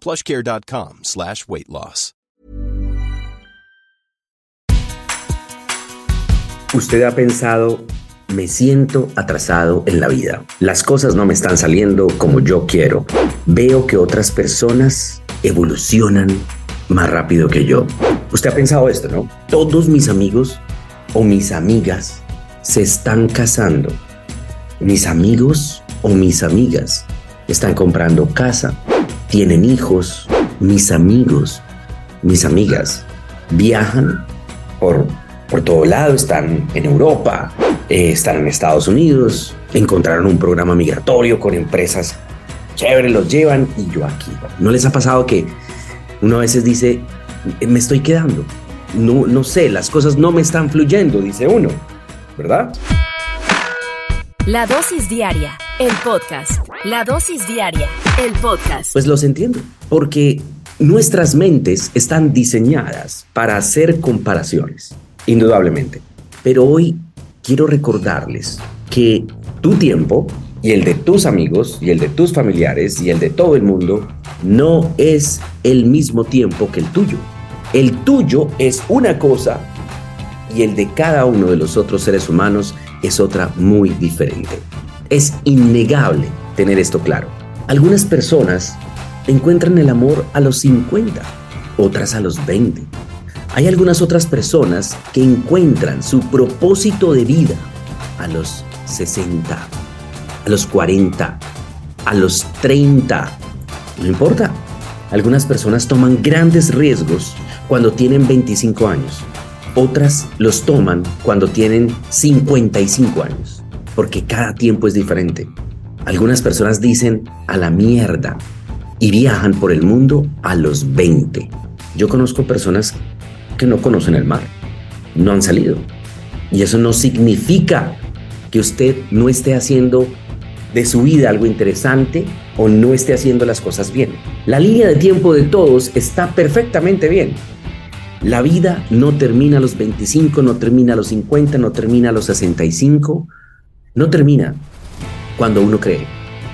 plushcare.com slash weight loss. Usted ha pensado, me siento atrasado en la vida. Las cosas no me están saliendo como yo quiero. Veo que otras personas evolucionan más rápido que yo. Usted ha pensado esto, ¿no? Todos mis amigos o mis amigas se están casando. Mis amigos o mis amigas están comprando casa, tienen hijos. Mis amigos, mis amigas viajan por por todo lado, están en Europa, eh, están en Estados Unidos, encontraron un programa migratorio con empresas chéveres, los llevan y yo aquí. ¿No les ha pasado que uno a veces dice, me estoy quedando? No, no sé, las cosas no me están fluyendo, dice uno, ¿verdad? La dosis diaria, el podcast. La dosis diaria, el podcast. Pues los entiendo, porque nuestras mentes están diseñadas para hacer comparaciones indudablemente. Pero hoy quiero recordarles que tu tiempo y el de tus amigos y el de tus familiares y el de todo el mundo no es el mismo tiempo que el tuyo. El tuyo es una cosa y el de cada uno de los otros seres humanos es otra muy diferente. Es innegable tener esto claro. Algunas personas encuentran el amor a los 50, otras a los 20 hay algunas otras personas que encuentran su propósito de vida a los 60, a los 40, a los 30. No importa. Algunas personas toman grandes riesgos cuando tienen 25 años. Otras los toman cuando tienen 55 años. Porque cada tiempo es diferente. Algunas personas dicen a la mierda y viajan por el mundo a los 20. Yo conozco personas que no conocen el mar, no han salido. Y eso no significa que usted no esté haciendo de su vida algo interesante o no esté haciendo las cosas bien. La línea de tiempo de todos está perfectamente bien. La vida no termina a los 25, no termina a los 50, no termina a los 65, no termina cuando uno cree.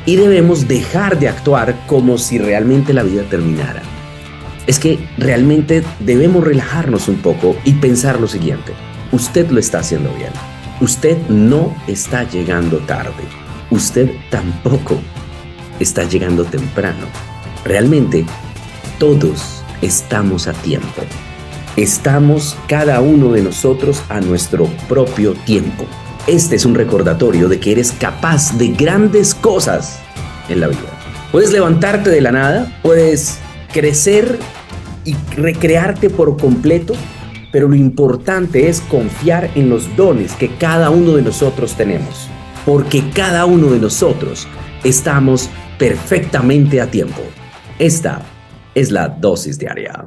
Y debemos dejar de actuar como si realmente la vida terminara es que realmente debemos relajarnos un poco y pensar lo siguiente. Usted lo está haciendo bien. Usted no está llegando tarde. Usted tampoco está llegando temprano. Realmente todos estamos a tiempo. Estamos cada uno de nosotros a nuestro propio tiempo. Este es un recordatorio de que eres capaz de grandes cosas en la vida. Puedes levantarte de la nada, puedes crecer y recrearte por completo, pero lo importante es confiar en los dones que cada uno de nosotros tenemos, porque cada uno de nosotros estamos perfectamente a tiempo. Esta es la dosis diaria.